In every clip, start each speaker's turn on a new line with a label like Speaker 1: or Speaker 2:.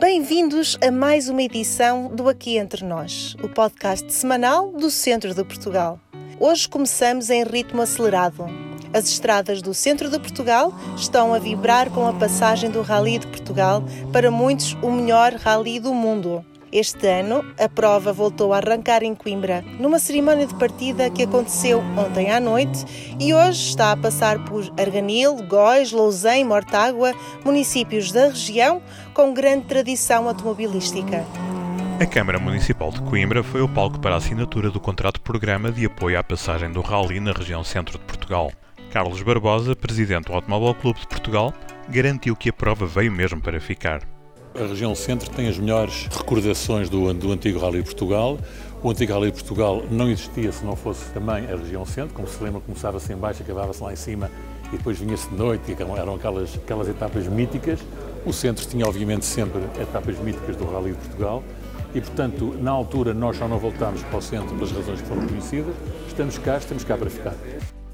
Speaker 1: Bem-vindos a mais uma edição do Aqui Entre Nós, o podcast semanal do Centro de Portugal. Hoje começamos em ritmo acelerado. As estradas do centro de Portugal estão a vibrar com a passagem do Rally de Portugal, para muitos o melhor rally do mundo. Este ano, a prova voltou a arrancar em Coimbra, numa cerimónia de partida que aconteceu ontem à noite e hoje está a passar por Arganil, Góis, Lousém, Mortágua, municípios da região com grande tradição automobilística.
Speaker 2: A Câmara Municipal de Coimbra foi o palco para a assinatura do contrato-programa de apoio à passagem do Rally na região centro de Portugal. Carlos Barbosa, presidente do Automóvel Clube de Portugal, garantiu que a prova veio mesmo para ficar.
Speaker 3: A região centro tem as melhores recordações do, do antigo Rally Portugal. O antigo Rally Portugal não existia se não fosse também a região centro. Como se lembra, começava-se em baixo, acabava-se lá em cima e depois vinha-se de noite e eram aquelas, aquelas etapas míticas. O centro tinha, obviamente, sempre etapas míticas do Rally de Portugal e, portanto, na altura nós só não voltámos para o centro pelas razões que foram conhecidas. Estamos cá, estamos cá para ficar.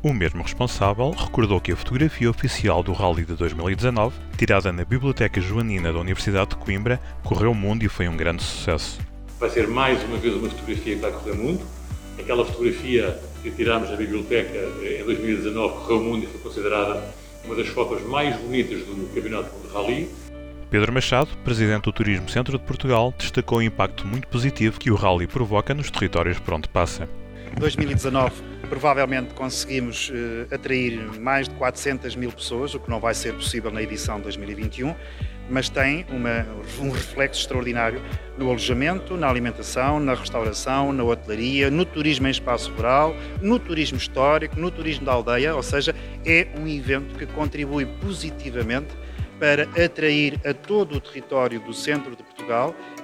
Speaker 2: O mesmo responsável recordou que a fotografia oficial do Rally de 2019, tirada na Biblioteca Joanina da Universidade de Coimbra, correu o mundo e foi um grande sucesso.
Speaker 4: Vai ser mais uma vez uma fotografia que vai correr o mundo. Aquela fotografia que tirámos na biblioteca em 2019 correu o mundo e foi considerada uma das fotos mais bonitas do Campeonato de Rally.
Speaker 2: Pedro Machado, presidente do Turismo Centro de Portugal, destacou o impacto muito positivo que o rally provoca nos territórios por onde passa.
Speaker 5: 2019 provavelmente conseguimos uh, atrair mais de 400 mil pessoas, o que não vai ser possível na edição 2021, mas tem uma, um reflexo extraordinário no alojamento, na alimentação, na restauração, na hotelaria, no turismo em espaço rural, no turismo histórico, no turismo da aldeia, ou seja, é um evento que contribui positivamente para atrair a todo o território do centro de Portugal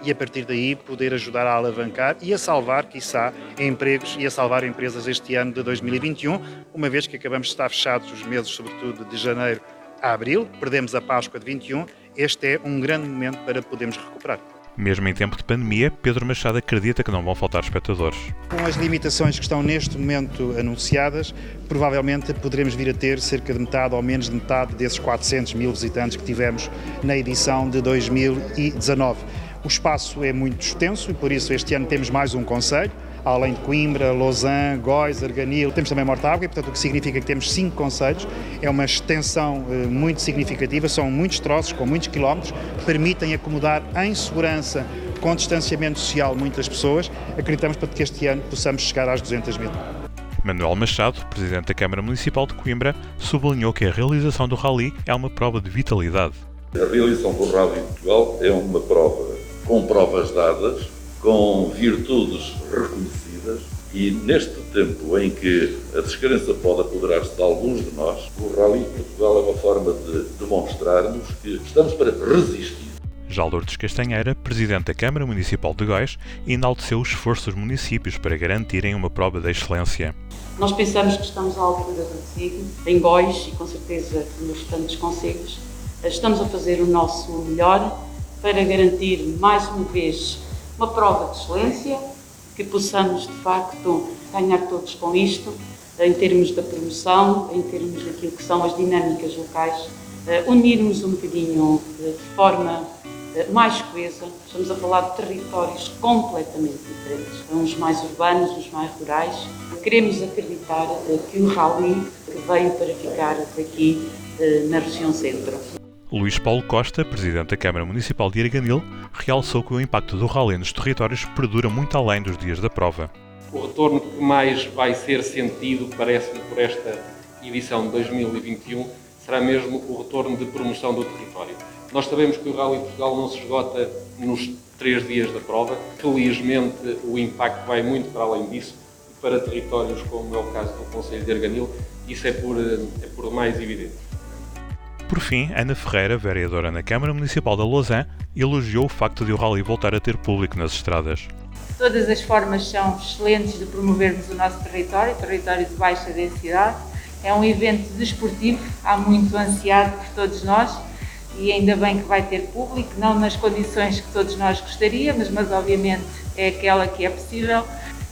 Speaker 5: e a partir daí poder ajudar a alavancar e a salvar, quiçá, empregos e a salvar empresas este ano de 2021, uma vez que acabamos de estar fechados os meses, sobretudo de janeiro a abril, perdemos a Páscoa de 21, este é um grande momento para podermos recuperar.
Speaker 2: Mesmo em tempo de pandemia, Pedro Machado acredita que não vão faltar espectadores.
Speaker 5: Com as limitações que estão neste momento anunciadas, provavelmente poderemos vir a ter cerca de metade ou menos de metade desses 400 mil visitantes que tivemos na edição de 2019. O espaço é muito extenso e por isso este ano temos mais um conselho além de Coimbra, Lausanne, Góis, Arganil, temos também Mortágua, portanto o que significa que temos cinco conselhos, é uma extensão eh, muito significativa, são muitos troços com muitos quilómetros, permitem acomodar em segurança, com distanciamento social, muitas pessoas. Acreditamos para que este ano possamos chegar às 200 mil.
Speaker 2: Manuel Machado, presidente da Câmara Municipal de Coimbra, sublinhou que a realização do Rally é uma prova de vitalidade.
Speaker 6: A realização do Rally em Portugal é uma prova com provas dadas, com virtudes reconhecidas e neste tempo em que a descrença pode apoderar-se de alguns de nós, o Rally Portugal é uma forma de demonstrarmos que estamos para resistir.
Speaker 2: Já Lourdes Castanheira, presidente da Câmara Municipal de Góis, enalteceu o esforço dos municípios para garantirem uma prova de excelência.
Speaker 7: Nós pensamos que estamos à altura do desígnio, em Góis e com certeza nos tantos conselhos. Estamos a fazer o nosso melhor para garantir mais uma vez uma prova de excelência, que possamos de facto ganhar todos com isto, em termos da promoção, em termos daquilo que são as dinâmicas locais, uh, unirmos um bocadinho de forma mais coesa. Estamos a falar de territórios completamente diferentes, uns mais urbanos, uns mais rurais. Queremos acreditar que o rally veio para ficar aqui na região centro.
Speaker 2: Luís Paulo Costa, presidente da Câmara Municipal de Arganil, realçou que o impacto do rally nos territórios perdura muito além dos dias da prova.
Speaker 8: O retorno que mais vai ser sentido, parece-me, por esta edição de 2021, será mesmo o retorno de promoção do território. Nós sabemos que o Rally Portugal não se esgota nos três dias da prova. Felizmente, o impacto vai muito para além disso. Para territórios como é o caso do Conselho de Arganil, isso é por, é por mais evidente.
Speaker 2: Por fim, Ana Ferreira, vereadora na Câmara Municipal da Lausanne, elogiou o facto de o rally voltar a ter público nas estradas.
Speaker 9: Todas as formas são excelentes de promovermos o nosso território, território de baixa densidade. É um evento desportivo, há muito ansiado por todos nós e ainda bem que vai ter público, não nas condições que todos nós gostaríamos, mas obviamente é aquela que é possível.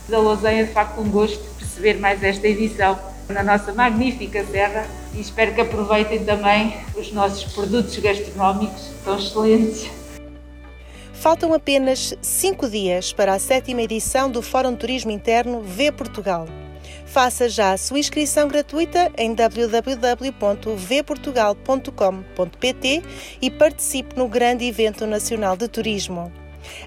Speaker 9: Da Lausanne é de facto um gosto perceber mais esta edição na nossa magnífica serra e espero que aproveitem também os nossos produtos gastronómicos, tão excelentes.
Speaker 1: Faltam apenas cinco dias para a sétima edição do Fórum Turismo Interno V Portugal. Faça já a sua inscrição gratuita em www.vportugal.com.pt e participe no grande evento nacional de turismo.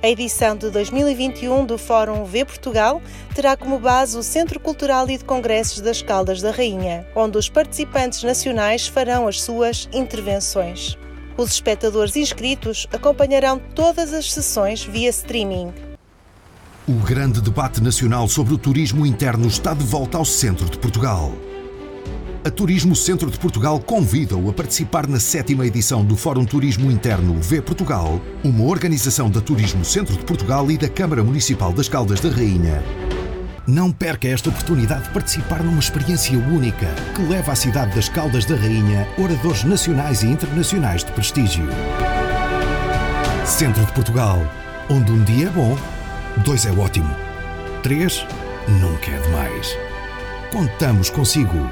Speaker 1: A edição de 2021 do Fórum V Portugal terá como base o Centro Cultural e de Congressos das Caldas da Rainha, onde os participantes nacionais farão as suas intervenções. Os espectadores inscritos acompanharão todas as sessões via streaming.
Speaker 10: O grande debate nacional sobre o turismo interno está de volta ao centro de Portugal. A Turismo Centro de Portugal convida-o a participar na sétima edição do Fórum Turismo Interno V Portugal, uma organização da Turismo Centro de Portugal e da Câmara Municipal das Caldas da Rainha. Não perca esta oportunidade de participar numa experiência única que leva à cidade das Caldas da Rainha oradores nacionais e internacionais de prestígio. Centro de Portugal, onde um dia é bom, dois é ótimo, três nunca é demais. Contamos consigo.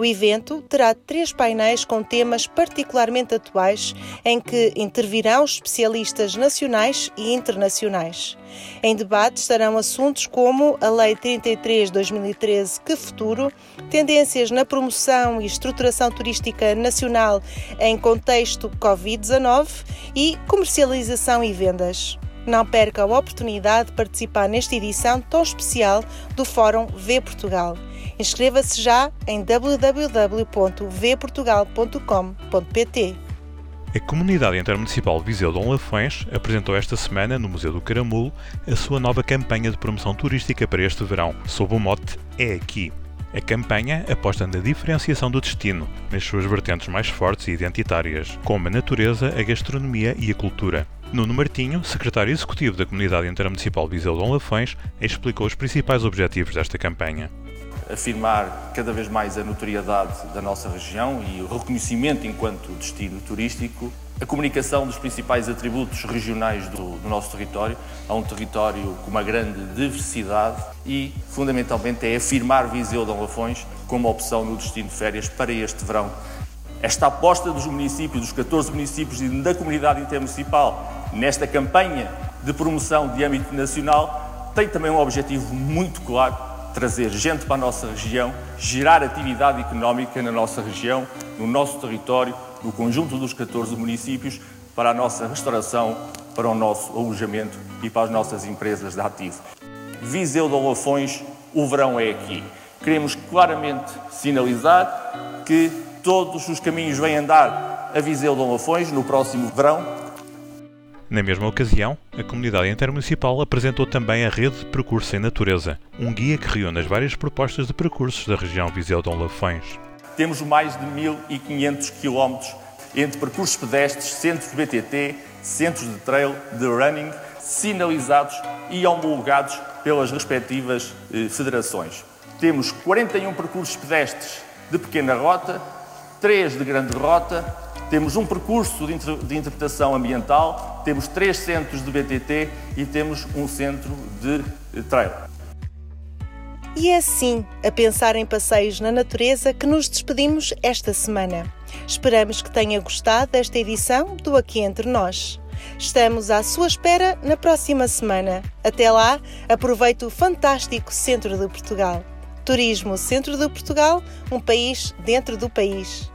Speaker 1: O evento terá três painéis com temas particularmente atuais, em que intervirão especialistas nacionais e internacionais. Em debate estarão assuntos como a Lei 33-2013 Que Futuro, tendências na promoção e estruturação turística nacional em contexto Covid-19 e comercialização e vendas. Não perca a oportunidade de participar nesta edição tão especial do Fórum V Portugal. Inscreva-se já em www.vportugal.com.pt.
Speaker 2: A Comunidade Intermunicipal Viseu Dom Lafões apresentou esta semana, no Museu do Caramulo, a sua nova campanha de promoção turística para este verão, sob o mote É Aqui. A campanha aposta na diferenciação do destino, nas suas vertentes mais fortes e identitárias, como a natureza, a gastronomia e a cultura. Nuno Martinho, secretário executivo da Comunidade Intermunicipal Viseu Dom Lafões, explicou os principais objetivos desta campanha
Speaker 11: afirmar cada vez mais a notoriedade da nossa região e o reconhecimento enquanto destino turístico, a comunicação dos principais atributos regionais do, do, nosso território, a um território com uma grande diversidade e, fundamentalmente, é afirmar Viseu de Lafões como opção no destino de férias para este verão. Esta aposta dos municípios, dos 14 municípios e da comunidade intermunicipal nesta campanha de promoção de âmbito nacional tem também um objetivo muito claro trazer gente para a nossa região, gerar atividade económica na nossa região, no nosso território, no conjunto dos 14 municípios, para a nossa restauração, para o nosso alojamento e para as nossas empresas de ativo. Viseu de Olafões, o verão é aqui. Queremos claramente sinalizar que todos os caminhos vêm andar a Viseu de Olafões no próximo verão,
Speaker 2: na mesma ocasião, a comunidade intermunicipal apresentou também a Rede de Percurso em Natureza, um guia que reúne as várias propostas de percursos da região Viseu-Dom Lafões.
Speaker 11: Temos mais de 1.500 km entre percursos pedestres, centros de BTT, centros de trail, de running, sinalizados e homologados pelas respectivas eh, federações. Temos 41 percursos pedestres de pequena rota, 3 de grande rota temos um percurso de, inter de interpretação ambiental, temos três centros de BTT e temos um centro de eh, trail.
Speaker 1: E é assim, a pensar em passeios na natureza, que nos despedimos esta semana. Esperamos que tenha gostado desta edição do Aqui Entre Nós. Estamos à sua espera na próxima semana. Até lá, aproveite o fantástico Centro de Portugal. Turismo Centro de Portugal, um país dentro do país.